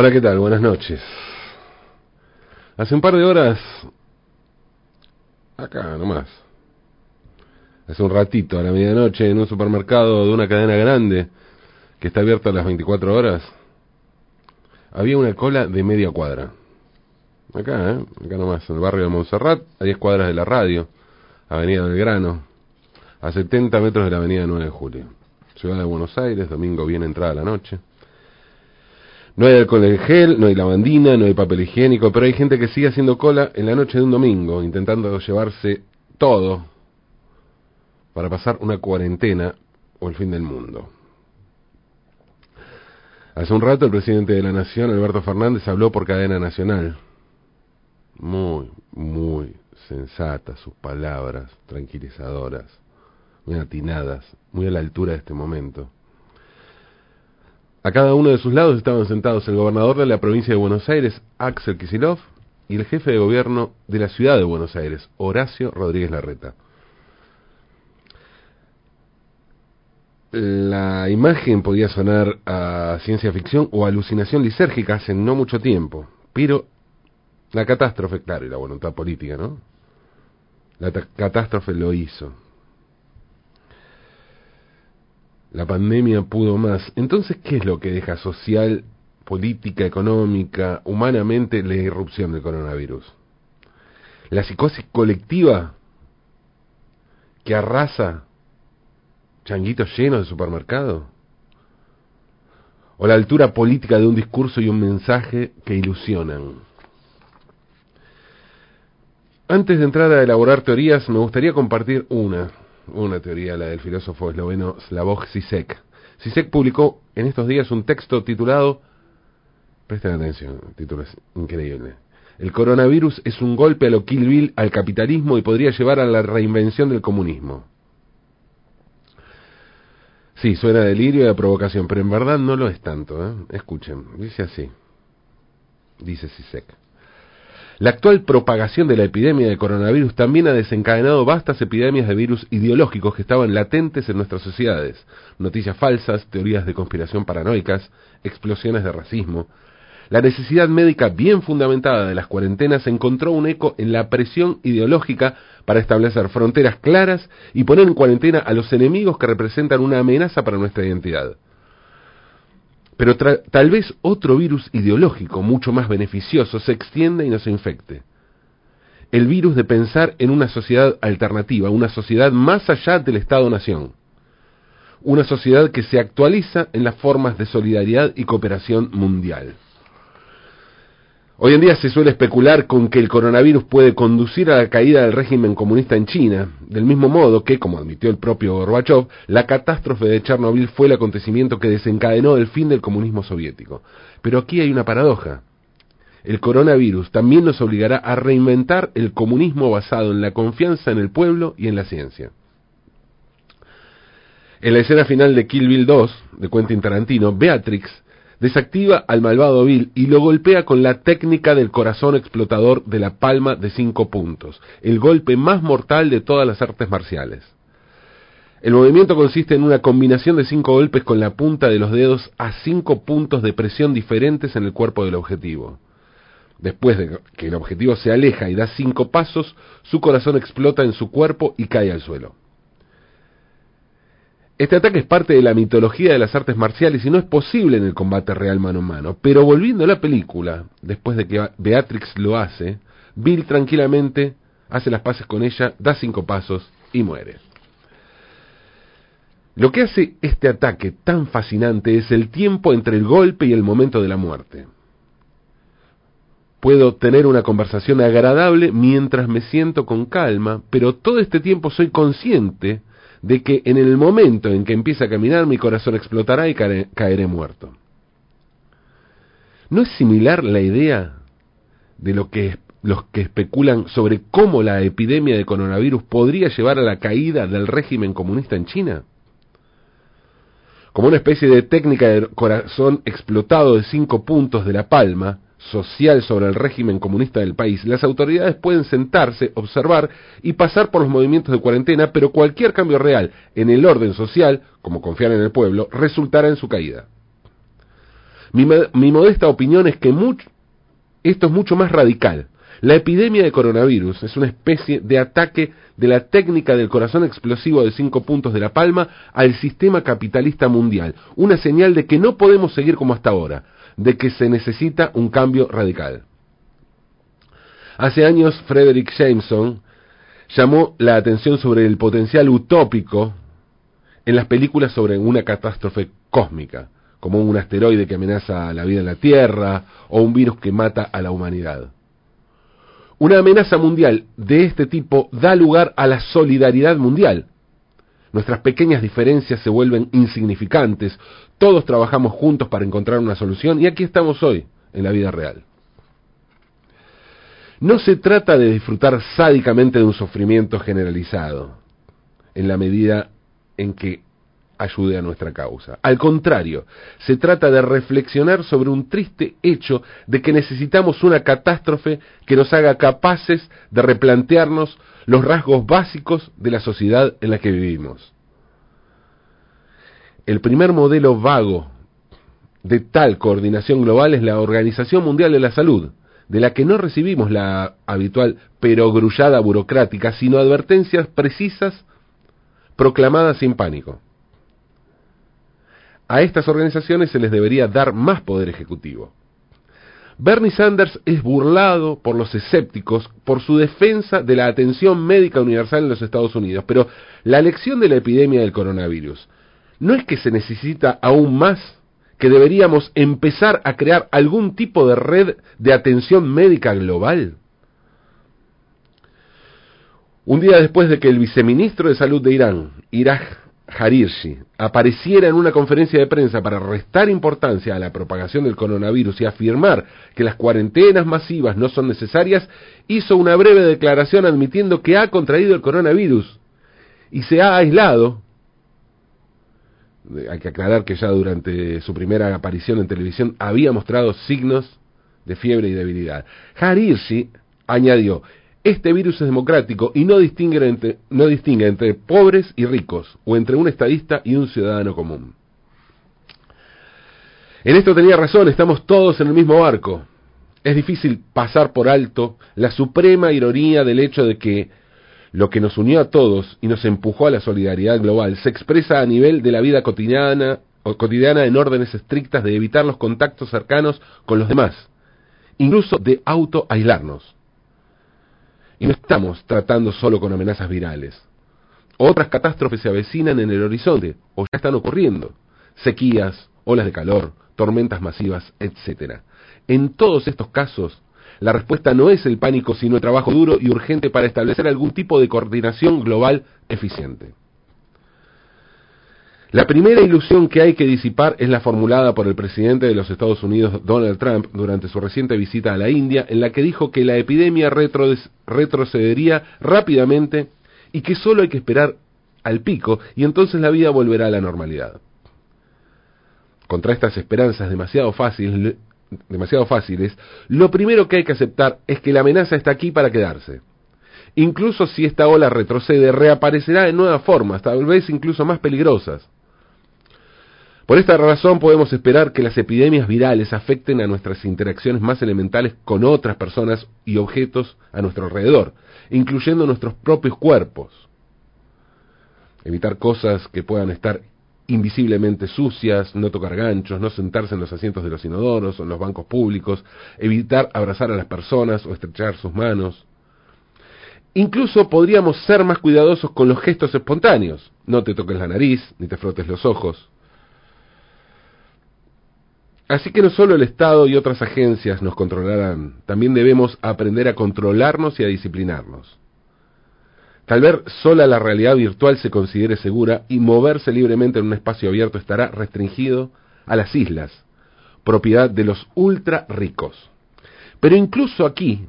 Hola, ¿qué tal? Buenas noches. Hace un par de horas, acá nomás, hace un ratito, a la medianoche, en un supermercado de una cadena grande que está abierta a las 24 horas, había una cola de media cuadra. Acá, ¿eh? Acá nomás, en el barrio de Montserrat, a 10 cuadras de la radio, Avenida del Grano, a 70 metros de la Avenida 9 de Julio. Ciudad de Buenos Aires, domingo bien entrada la noche. No hay alcohol en gel, no hay lavandina, no hay papel higiénico, pero hay gente que sigue haciendo cola en la noche de un domingo, intentando llevarse todo para pasar una cuarentena o el fin del mundo. Hace un rato el presidente de la Nación, Alberto Fernández, habló por cadena nacional. Muy, muy sensatas sus palabras, tranquilizadoras, muy atinadas, muy a la altura de este momento. A cada uno de sus lados estaban sentados el gobernador de la provincia de Buenos Aires, Axel Kisilov, y el jefe de gobierno de la ciudad de Buenos Aires, Horacio Rodríguez Larreta. La imagen podía sonar a ciencia ficción o alucinación lisérgica hace no mucho tiempo, pero la catástrofe, claro, y la voluntad política, ¿no? La catástrofe lo hizo. La pandemia pudo más. Entonces, ¿qué es lo que deja social, política, económica, humanamente la irrupción del coronavirus? La psicosis colectiva que arrasa changuitos llenos de supermercado. O la altura política de un discurso y un mensaje que ilusionan. Antes de entrar a elaborar teorías, me gustaría compartir una una teoría, la del filósofo esloveno Slavoj Zizek. Zizek publicó en estos días un texto titulado, presten atención, el título es increíble. El coronavirus es un golpe a lo Kill Bill al capitalismo y podría llevar a la reinvención del comunismo. Sí, suena delirio y a provocación, pero en verdad no lo es tanto. ¿eh? Escuchen, dice así. Dice Zizek. La actual propagación de la epidemia de coronavirus también ha desencadenado vastas epidemias de virus ideológicos que estaban latentes en nuestras sociedades. Noticias falsas, teorías de conspiración paranoicas, explosiones de racismo. La necesidad médica bien fundamentada de las cuarentenas encontró un eco en la presión ideológica para establecer fronteras claras y poner en cuarentena a los enemigos que representan una amenaza para nuestra identidad. Pero tal vez otro virus ideológico mucho más beneficioso se extienda y nos infecte. El virus de pensar en una sociedad alternativa, una sociedad más allá del Estado-Nación. Una sociedad que se actualiza en las formas de solidaridad y cooperación mundial. Hoy en día se suele especular con que el coronavirus puede conducir a la caída del régimen comunista en China, del mismo modo que, como admitió el propio Gorbachev, la catástrofe de Chernobyl fue el acontecimiento que desencadenó el fin del comunismo soviético. Pero aquí hay una paradoja. El coronavirus también nos obligará a reinventar el comunismo basado en la confianza en el pueblo y en la ciencia. En la escena final de Kill Bill 2, de Quentin Tarantino, Beatrix desactiva al malvado Bill y lo golpea con la técnica del corazón explotador de la palma de cinco puntos, el golpe más mortal de todas las artes marciales. El movimiento consiste en una combinación de cinco golpes con la punta de los dedos a cinco puntos de presión diferentes en el cuerpo del objetivo. Después de que el objetivo se aleja y da cinco pasos, su corazón explota en su cuerpo y cae al suelo. Este ataque es parte de la mitología de las artes marciales y no es posible en el combate real mano a mano. Pero volviendo a la película, después de que Beatrix lo hace, Bill tranquilamente hace las paces con ella, da cinco pasos y muere. Lo que hace este ataque tan fascinante es el tiempo entre el golpe y el momento de la muerte. Puedo tener una conversación agradable mientras me siento con calma, pero todo este tiempo soy consciente de que en el momento en que empiece a caminar mi corazón explotará y caeré, muerto. ¿No es similar la idea de lo que los que especulan sobre cómo la epidemia de coronavirus podría llevar a la caída del régimen comunista en China? Como una especie de técnica de corazón explotado de cinco puntos de la palma, social sobre el régimen comunista del país, las autoridades pueden sentarse, observar y pasar por los movimientos de cuarentena, pero cualquier cambio real en el orden social, como confiar en el pueblo, resultará en su caída. Mi, mi modesta opinión es que esto es mucho más radical. La epidemia de coronavirus es una especie de ataque de la técnica del corazón explosivo de cinco puntos de la palma al sistema capitalista mundial, una señal de que no podemos seguir como hasta ahora, de que se necesita un cambio radical. Hace años Frederick Jameson llamó la atención sobre el potencial utópico en las películas sobre una catástrofe cósmica, como un asteroide que amenaza la vida en la Tierra o un virus que mata a la humanidad. Una amenaza mundial de este tipo da lugar a la solidaridad mundial. Nuestras pequeñas diferencias se vuelven insignificantes, todos trabajamos juntos para encontrar una solución y aquí estamos hoy, en la vida real. No se trata de disfrutar sádicamente de un sufrimiento generalizado, en la medida en que ayude a nuestra causa. Al contrario, se trata de reflexionar sobre un triste hecho de que necesitamos una catástrofe que nos haga capaces de replantearnos los rasgos básicos de la sociedad en la que vivimos. El primer modelo vago de tal coordinación global es la Organización Mundial de la Salud, de la que no recibimos la habitual pero grullada burocrática, sino advertencias precisas proclamadas sin pánico. A estas organizaciones se les debería dar más poder ejecutivo. Bernie Sanders es burlado por los escépticos por su defensa de la atención médica universal en los Estados Unidos, pero la lección de la epidemia del coronavirus no es que se necesita aún más, que deberíamos empezar a crear algún tipo de red de atención médica global. Un día después de que el viceministro de Salud de Irán, Iraj Harirshi apareciera en una conferencia de prensa para restar importancia a la propagación del coronavirus y afirmar que las cuarentenas masivas no son necesarias, hizo una breve declaración admitiendo que ha contraído el coronavirus y se ha aislado. Hay que aclarar que ya durante su primera aparición en televisión había mostrado signos de fiebre y debilidad. Harirshi añadió, este virus es democrático y no distingue, entre, no distingue entre pobres y ricos, o entre un estadista y un ciudadano común. En esto tenía razón, estamos todos en el mismo barco. Es difícil pasar por alto la suprema ironía del hecho de que lo que nos unió a todos y nos empujó a la solidaridad global se expresa a nivel de la vida cotidiana, cotidiana en órdenes estrictas de evitar los contactos cercanos con los demás, incluso de auto-aislarnos. Y no estamos tratando solo con amenazas virales. Otras catástrofes se avecinan en el horizonte o ya están ocurriendo. Sequías, olas de calor, tormentas masivas, etc. En todos estos casos, la respuesta no es el pánico, sino el trabajo duro y urgente para establecer algún tipo de coordinación global eficiente. La primera ilusión que hay que disipar es la formulada por el presidente de los Estados Unidos, Donald Trump, durante su reciente visita a la India, en la que dijo que la epidemia retrocedería rápidamente y que solo hay que esperar al pico y entonces la vida volverá a la normalidad. Contra estas esperanzas demasiado fáciles, demasiado fáciles, lo primero que hay que aceptar es que la amenaza está aquí para quedarse. Incluso si esta ola retrocede, reaparecerá en nuevas formas, tal vez incluso más peligrosas. Por esta razón podemos esperar que las epidemias virales afecten a nuestras interacciones más elementales con otras personas y objetos a nuestro alrededor, incluyendo nuestros propios cuerpos. Evitar cosas que puedan estar invisiblemente sucias, no tocar ganchos, no sentarse en los asientos de los inodoros o en los bancos públicos, evitar abrazar a las personas o estrechar sus manos. Incluso podríamos ser más cuidadosos con los gestos espontáneos. No te toques la nariz, ni te frotes los ojos. Así que no solo el Estado y otras agencias nos controlarán, también debemos aprender a controlarnos y a disciplinarnos. Tal vez sola la realidad virtual se considere segura y moverse libremente en un espacio abierto estará restringido a las islas, propiedad de los ultra ricos. Pero incluso aquí,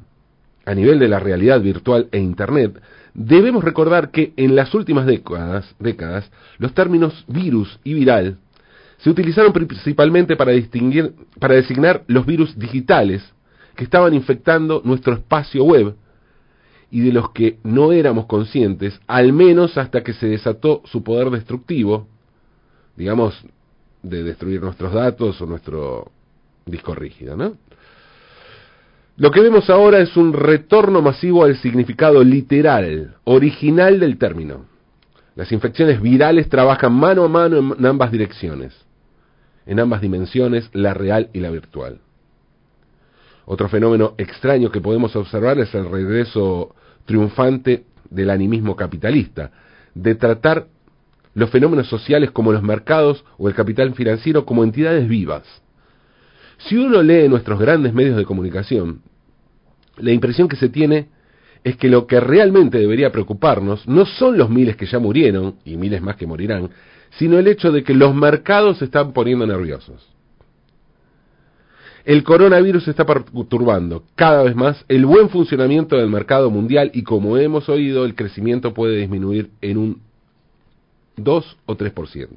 a nivel de la realidad virtual e Internet, debemos recordar que en las últimas décadas, décadas los términos virus y viral se utilizaron principalmente para, distinguir, para designar los virus digitales que estaban infectando nuestro espacio web y de los que no éramos conscientes, al menos hasta que se desató su poder destructivo, digamos, de destruir nuestros datos o nuestro disco rígido, ¿no? Lo que vemos ahora es un retorno masivo al significado literal, original del término. Las infecciones virales trabajan mano a mano en ambas direcciones, en ambas dimensiones, la real y la virtual. Otro fenómeno extraño que podemos observar es el regreso triunfante del animismo capitalista, de tratar los fenómenos sociales como los mercados o el capital financiero como entidades vivas. Si uno lee nuestros grandes medios de comunicación, la impresión que se tiene es que lo que realmente debería preocuparnos no son los miles que ya murieron, y miles más que morirán, sino el hecho de que los mercados se están poniendo nerviosos. El coronavirus está perturbando cada vez más el buen funcionamiento del mercado mundial y como hemos oído, el crecimiento puede disminuir en un 2 o 3%.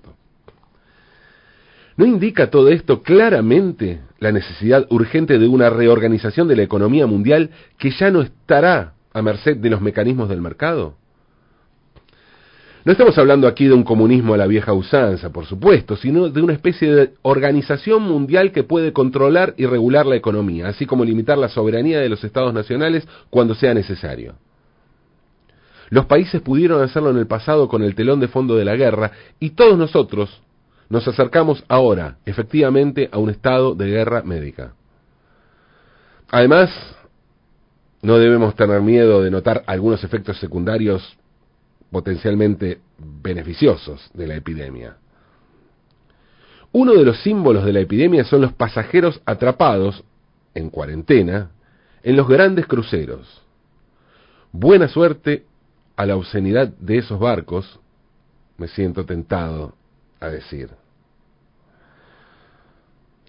¿No indica todo esto claramente la necesidad urgente de una reorganización de la economía mundial que ya no estará a merced de los mecanismos del mercado? No estamos hablando aquí de un comunismo a la vieja usanza, por supuesto, sino de una especie de organización mundial que puede controlar y regular la economía, así como limitar la soberanía de los estados nacionales cuando sea necesario. Los países pudieron hacerlo en el pasado con el telón de fondo de la guerra y todos nosotros nos acercamos ahora, efectivamente, a un estado de guerra médica. Además, no debemos tener miedo de notar algunos efectos secundarios potencialmente beneficiosos de la epidemia. Uno de los símbolos de la epidemia son los pasajeros atrapados en cuarentena en los grandes cruceros. Buena suerte a la obscenidad de esos barcos, me siento tentado a decir.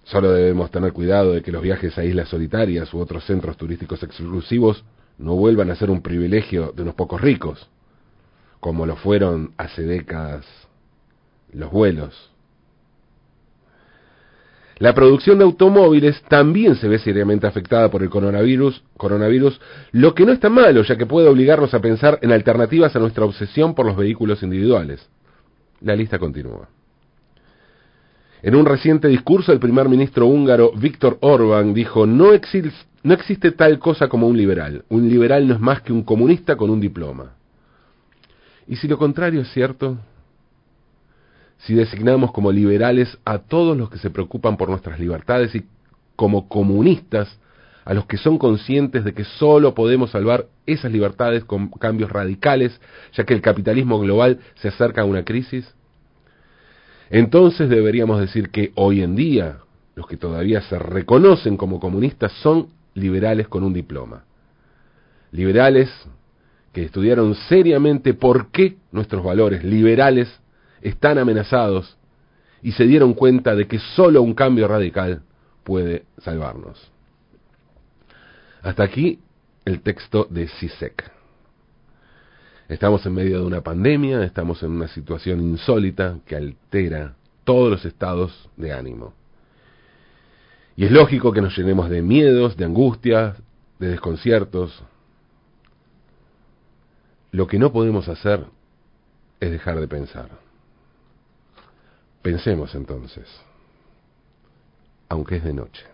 Solo debemos tener cuidado de que los viajes a islas solitarias u otros centros turísticos exclusivos no vuelvan a ser un privilegio de unos pocos ricos, como lo fueron hace décadas los vuelos. La producción de automóviles también se ve seriamente afectada por el coronavirus, coronavirus, lo que no está malo, ya que puede obligarnos a pensar en alternativas a nuestra obsesión por los vehículos individuales. La lista continúa. En un reciente discurso, el primer ministro húngaro Víctor Orbán dijo, no, no existe tal cosa como un liberal. Un liberal no es más que un comunista con un diploma. ¿Y si lo contrario es cierto? si designamos como liberales a todos los que se preocupan por nuestras libertades y como comunistas a los que son conscientes de que solo podemos salvar esas libertades con cambios radicales, ya que el capitalismo global se acerca a una crisis? Entonces deberíamos decir que hoy en día los que todavía se reconocen como comunistas son liberales con un diploma. Liberales que estudiaron seriamente por qué nuestros valores liberales están amenazados y se dieron cuenta de que solo un cambio radical puede salvarnos. Hasta aquí el texto de Sisek. Estamos en medio de una pandemia, estamos en una situación insólita que altera todos los estados de ánimo. Y es lógico que nos llenemos de miedos, de angustias, de desconciertos. Lo que no podemos hacer es dejar de pensar. Pensemos entonces, aunque es de noche.